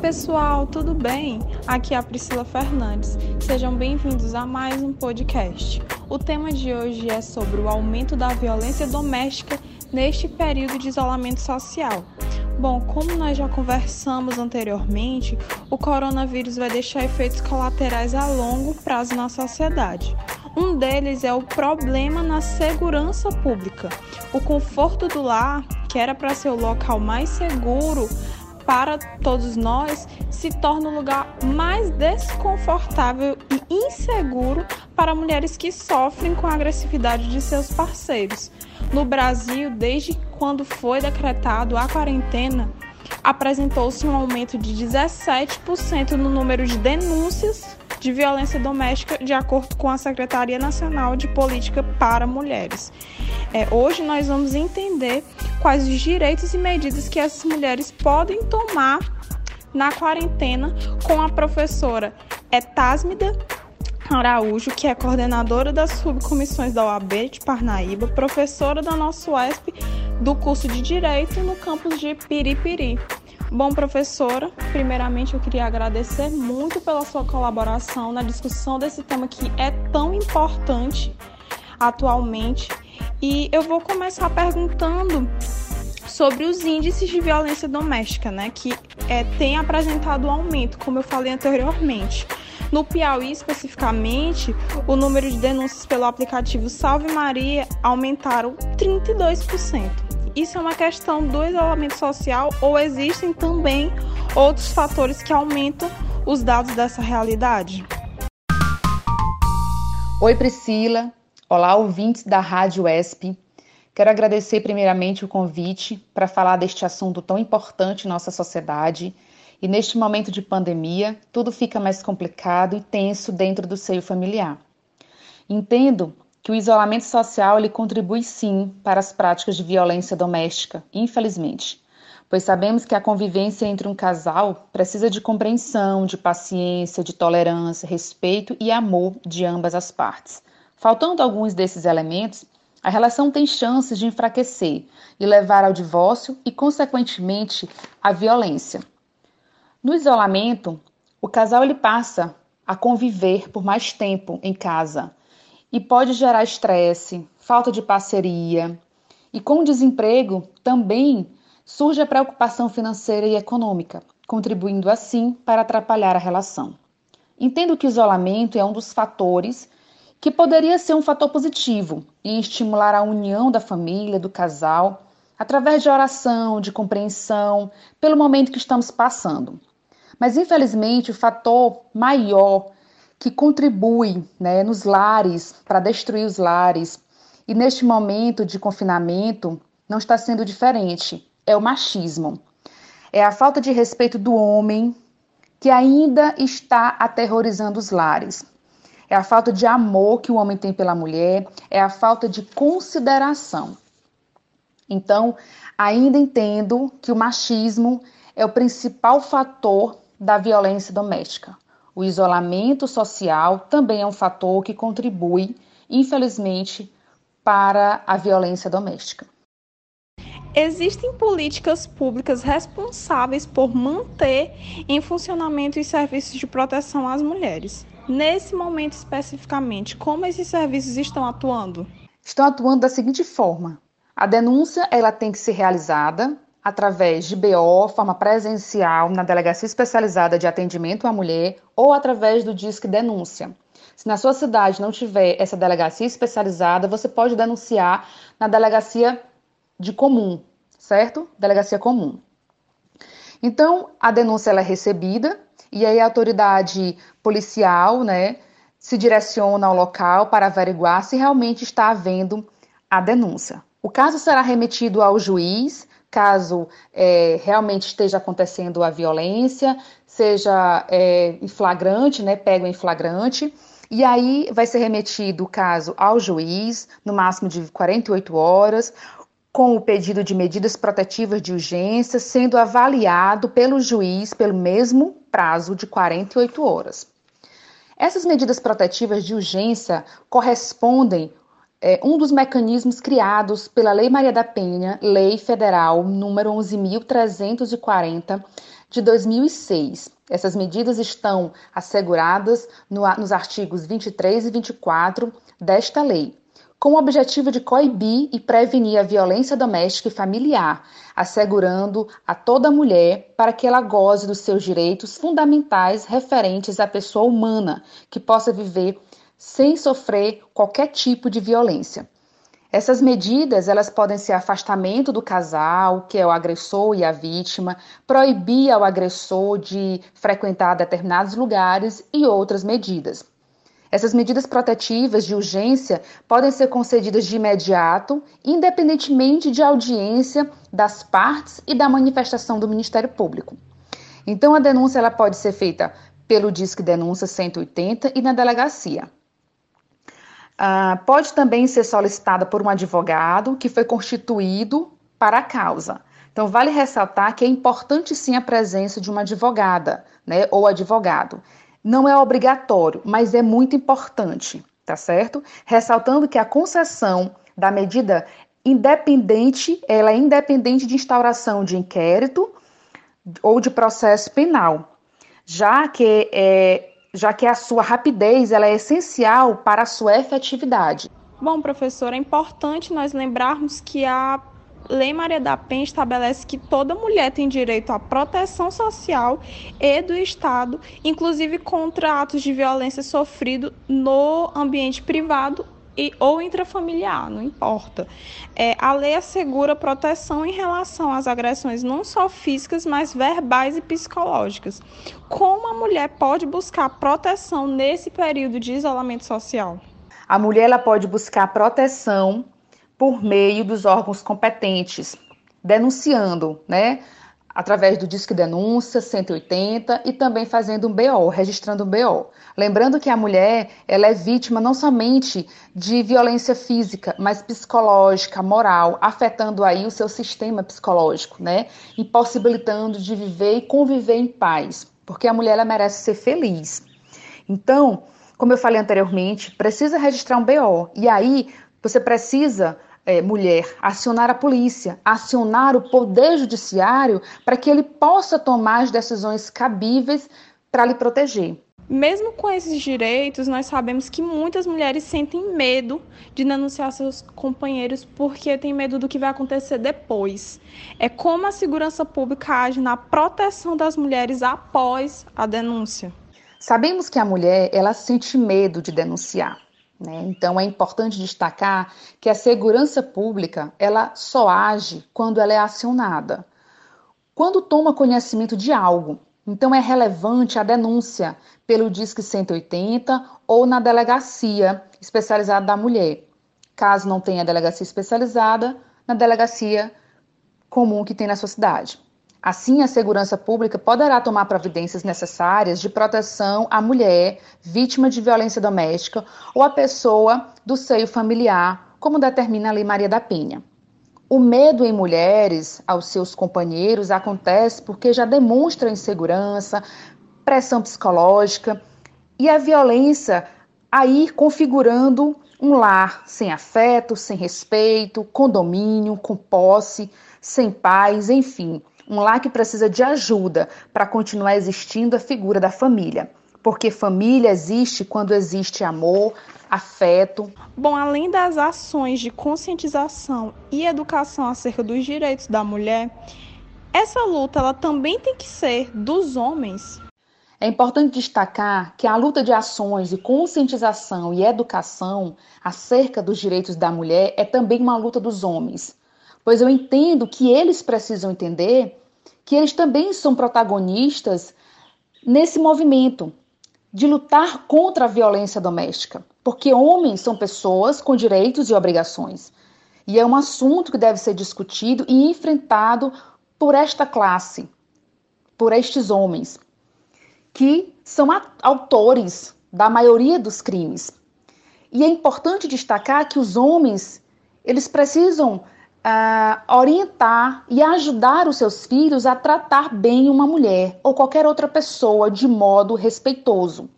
pessoal, tudo bem? Aqui é a Priscila Fernandes. Sejam bem-vindos a mais um podcast. O tema de hoje é sobre o aumento da violência doméstica neste período de isolamento social. Bom, como nós já conversamos anteriormente, o coronavírus vai deixar efeitos colaterais a longo prazo na sociedade. Um deles é o problema na segurança pública. O conforto do lar, que era para ser o local mais seguro para todos nós, se torna o lugar mais desconfortável e inseguro para mulheres que sofrem com a agressividade de seus parceiros. No Brasil, desde quando foi decretado a quarentena, apresentou-se um aumento de 17% no número de denúncias de violência doméstica, de acordo com a Secretaria Nacional de Política para Mulheres. É, hoje nós vamos entender quais os direitos e medidas que essas mulheres podem tomar na quarentena com a professora Etásmida Araújo, que é coordenadora das subcomissões da OAB de Parnaíba, professora da nossa UESP do curso de Direito no campus de Piripiri. Bom, professora, primeiramente eu queria agradecer muito pela sua colaboração na discussão desse tema que é tão importante atualmente. E eu vou começar perguntando sobre os índices de violência doméstica, né, que é, tem apresentado um aumento, como eu falei anteriormente. No Piauí, especificamente, o número de denúncias pelo aplicativo Salve Maria aumentaram 32%. Isso é uma questão do isolamento social ou existem também outros fatores que aumentam os dados dessa realidade? Oi, Priscila. Olá, ouvintes da Rádio ESP. Quero agradecer primeiramente o convite para falar deste assunto tão importante em nossa sociedade. E neste momento de pandemia, tudo fica mais complicado e tenso dentro do seio familiar. Entendo que o isolamento social ele contribui sim para as práticas de violência doméstica, infelizmente, pois sabemos que a convivência entre um casal precisa de compreensão, de paciência, de tolerância, respeito e amor de ambas as partes. Faltando alguns desses elementos, a relação tem chances de enfraquecer e levar ao divórcio e, consequentemente, à violência. No isolamento, o casal ele passa a conviver por mais tempo em casa, e pode gerar estresse, falta de parceria. E com o desemprego também surge a preocupação financeira e econômica, contribuindo assim para atrapalhar a relação. Entendo que o isolamento é um dos fatores que poderia ser um fator positivo em estimular a união da família, do casal, através de oração, de compreensão, pelo momento que estamos passando. Mas infelizmente o fator maior que contribui né, nos lares, para destruir os lares. E neste momento de confinamento, não está sendo diferente. É o machismo. É a falta de respeito do homem que ainda está aterrorizando os lares. É a falta de amor que o homem tem pela mulher, é a falta de consideração. Então, ainda entendo que o machismo é o principal fator da violência doméstica. O isolamento social também é um fator que contribui, infelizmente, para a violência doméstica. Existem políticas públicas responsáveis por manter em funcionamento os serviços de proteção às mulheres. Nesse momento especificamente, como esses serviços estão atuando? Estão atuando da seguinte forma: a denúncia ela tem que ser realizada através de BO, forma presencial, na Delegacia Especializada de Atendimento à Mulher ou através do Disque Denúncia. Se na sua cidade não tiver essa delegacia especializada, você pode denunciar na delegacia de comum, certo? Delegacia comum. Então, a denúncia é recebida e aí a autoridade policial, né, se direciona ao local para averiguar se realmente está havendo a denúncia. O caso será remetido ao juiz caso é, realmente esteja acontecendo a violência, seja é, em flagrante, né, pego em flagrante, e aí vai ser remetido o caso ao juiz, no máximo de 48 horas, com o pedido de medidas protetivas de urgência, sendo avaliado pelo juiz pelo mesmo prazo de 48 horas. Essas medidas protetivas de urgência correspondem é um dos mecanismos criados pela Lei Maria da Penha, Lei Federal número 11.340, de 2006. Essas medidas estão asseguradas no, nos artigos 23 e 24 desta lei, com o objetivo de coibir e prevenir a violência doméstica e familiar, assegurando a toda mulher para que ela goze dos seus direitos fundamentais referentes à pessoa humana, que possa viver sem sofrer qualquer tipo de violência. Essas medidas, elas podem ser afastamento do casal, que é o agressor e a vítima, proibir ao agressor de frequentar determinados lugares e outras medidas. Essas medidas protetivas de urgência podem ser concedidas de imediato, independentemente de audiência das partes e da manifestação do Ministério Público. Então, a denúncia ela pode ser feita pelo Disque Denúncia 180 e na delegacia. Uh, pode também ser solicitada por um advogado que foi constituído para a causa. Então, vale ressaltar que é importante sim a presença de uma advogada, né, ou advogado. Não é obrigatório, mas é muito importante, tá certo? Ressaltando que a concessão da medida independente, ela é independente de instauração de inquérito ou de processo penal, já que é, já que a sua rapidez ela é essencial para a sua efetividade. Bom, professor, é importante nós lembrarmos que a Lei Maria da Penha estabelece que toda mulher tem direito à proteção social e do Estado, inclusive contra atos de violência sofrido no ambiente privado e, ou intrafamiliar, não importa. É, a lei assegura proteção em relação às agressões não só físicas, mas verbais e psicológicas. Como a mulher pode buscar proteção nesse período de isolamento social? A mulher ela pode buscar proteção por meio dos órgãos competentes, denunciando, né? Através do Disque Denúncia 180 e também fazendo um BO, registrando um BO. Lembrando que a mulher ela é vítima não somente de violência física, mas psicológica, moral, afetando aí o seu sistema psicológico, né? Impossibilitando de viver e conviver em paz, porque a mulher ela merece ser feliz. Então, como eu falei anteriormente, precisa registrar um BO. E aí você precisa é, mulher, acionar a polícia, acionar o poder judiciário para que ele possa tomar as decisões cabíveis para lhe proteger. Mesmo com esses direitos, nós sabemos que muitas mulheres sentem medo de denunciar seus companheiros porque têm medo do que vai acontecer depois. É como a segurança pública age na proteção das mulheres após a denúncia. Sabemos que a mulher ela sente medo de denunciar. Né? Então é importante destacar que a segurança pública ela só age quando ela é acionada. Quando toma conhecimento de algo, então é relevante a denúncia pelo Disque 180 ou na delegacia especializada da mulher. Caso não tenha delegacia especializada, na delegacia comum que tem na sua cidade. Assim, a segurança pública poderá tomar providências necessárias de proteção à mulher vítima de violência doméstica ou à pessoa do seio familiar, como determina a Lei Maria da Penha. O medo em mulheres aos seus companheiros acontece porque já demonstra insegurança, pressão psicológica e a violência aí configurando um lar sem afeto, sem respeito, com domínio, com posse, sem paz, enfim um lar que precisa de ajuda para continuar existindo a figura da família. Porque família existe quando existe amor, afeto. Bom, além das ações de conscientização e educação acerca dos direitos da mulher, essa luta ela também tem que ser dos homens. É importante destacar que a luta de ações de conscientização e educação acerca dos direitos da mulher é também uma luta dos homens, pois eu entendo que eles precisam entender que eles também são protagonistas nesse movimento de lutar contra a violência doméstica, porque homens são pessoas com direitos e obrigações. E é um assunto que deve ser discutido e enfrentado por esta classe, por estes homens, que são autores da maioria dos crimes. E é importante destacar que os homens, eles precisam uh, orientar e ajudar os seus filhos a tratar bem uma mulher ou qualquer outra pessoa de modo respeitoso.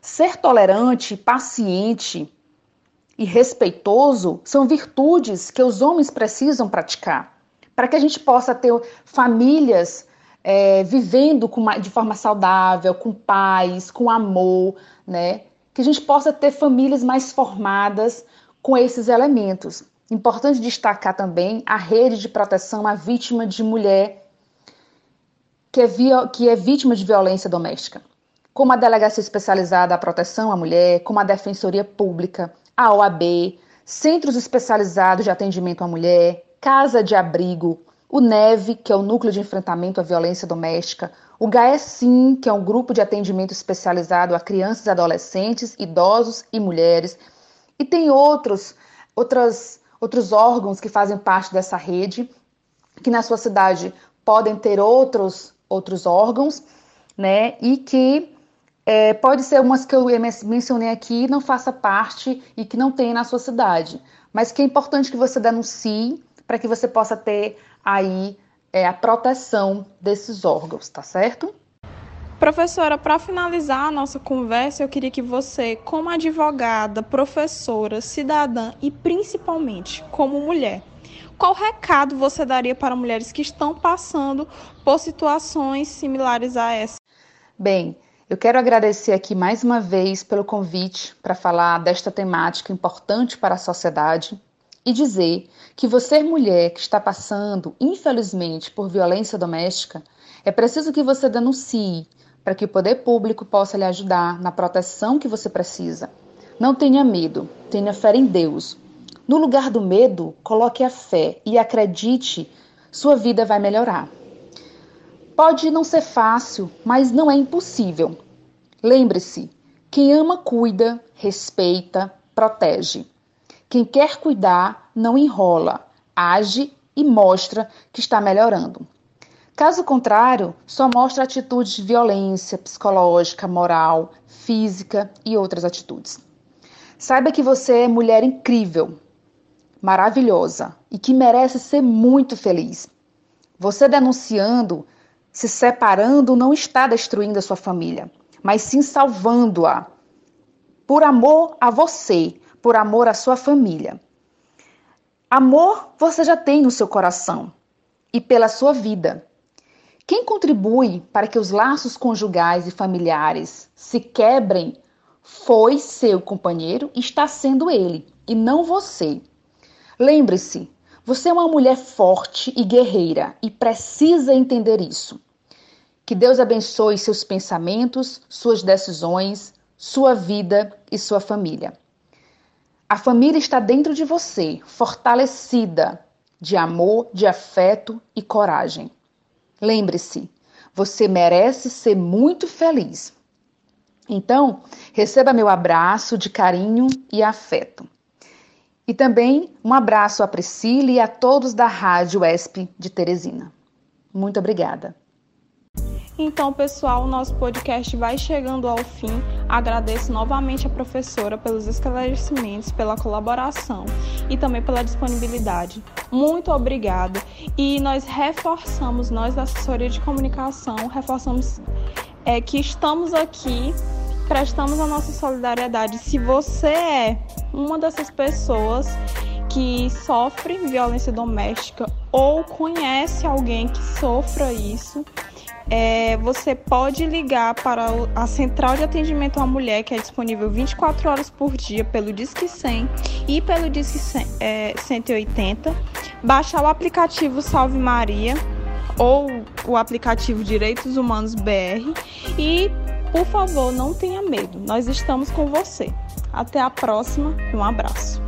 Ser tolerante, paciente e respeitoso são virtudes que os homens precisam praticar para que a gente possa ter famílias é, vivendo uma, de forma saudável, com paz, com amor, né? Que a gente possa ter famílias mais formadas com esses elementos. Importante destacar também a rede de proteção à vítima de mulher que é, que é vítima de violência doméstica, como a Delegacia Especializada à Proteção à Mulher, como a Defensoria Pública, a OAB, Centros Especializados de Atendimento à Mulher, Casa de Abrigo, o NEVE, que é o Núcleo de Enfrentamento à Violência Doméstica, o GAESIM, que é um grupo de atendimento especializado a crianças, adolescentes, idosos e mulheres, e tem outros, outras, outros órgãos que fazem parte dessa rede, que na sua cidade podem ter outros, outros órgãos, né, e que é, pode ser umas que eu mencionei aqui não faça parte e que não tem na sua cidade, mas que é importante que você denuncie para que você possa ter aí é, a proteção desses órgãos, tá certo? Professora, para finalizar a nossa conversa, eu queria que você, como advogada, professora, cidadã e principalmente como mulher, qual recado você daria para mulheres que estão passando por situações similares a essa? Bem, eu quero agradecer aqui mais uma vez pelo convite para falar desta temática importante para a sociedade e dizer que você, mulher que está passando, infelizmente, por violência doméstica, é preciso que você denuncie para que o poder público possa lhe ajudar na proteção que você precisa. Não tenha medo, tenha fé em Deus. No lugar do medo, coloque a fé e acredite, sua vida vai melhorar. Pode não ser fácil, mas não é impossível. Lembre-se: quem ama, cuida, respeita, protege. Quem quer cuidar não enrola, age e mostra que está melhorando. Caso contrário, só mostra atitudes de violência psicológica, moral, física e outras atitudes. Saiba que você é mulher incrível, maravilhosa e que merece ser muito feliz. Você denunciando, se separando, não está destruindo a sua família, mas sim salvando-a. Por amor a você, por amor à sua família. Amor você já tem no seu coração e pela sua vida. Quem contribui para que os laços conjugais e familiares se quebrem foi seu companheiro e está sendo ele, e não você. Lembre-se, você é uma mulher forte e guerreira e precisa entender isso. Que Deus abençoe seus pensamentos, suas decisões, sua vida e sua família. A família está dentro de você, fortalecida de amor, de afeto e coragem. Lembre-se, você merece ser muito feliz. Então, receba meu abraço de carinho e afeto. E também um abraço a Priscila e a todos da Rádio ESP de Teresina. Muito obrigada. Então, pessoal, nosso podcast vai chegando ao fim. Agradeço novamente a professora pelos esclarecimentos, pela colaboração e também pela disponibilidade. Muito obrigada. E nós reforçamos, nós da assessoria de comunicação, reforçamos é, que estamos aqui, prestamos a nossa solidariedade. Se você é uma dessas pessoas que sofre violência doméstica ou conhece alguém que sofra isso, é, você pode ligar para a central de atendimento à mulher, que é disponível 24 horas por dia pelo Disque 100 e pelo Disque 100, é, 180. Baixar o aplicativo Salve Maria ou o aplicativo Direitos Humanos BR e, por favor, não tenha medo. Nós estamos com você. Até a próxima e um abraço.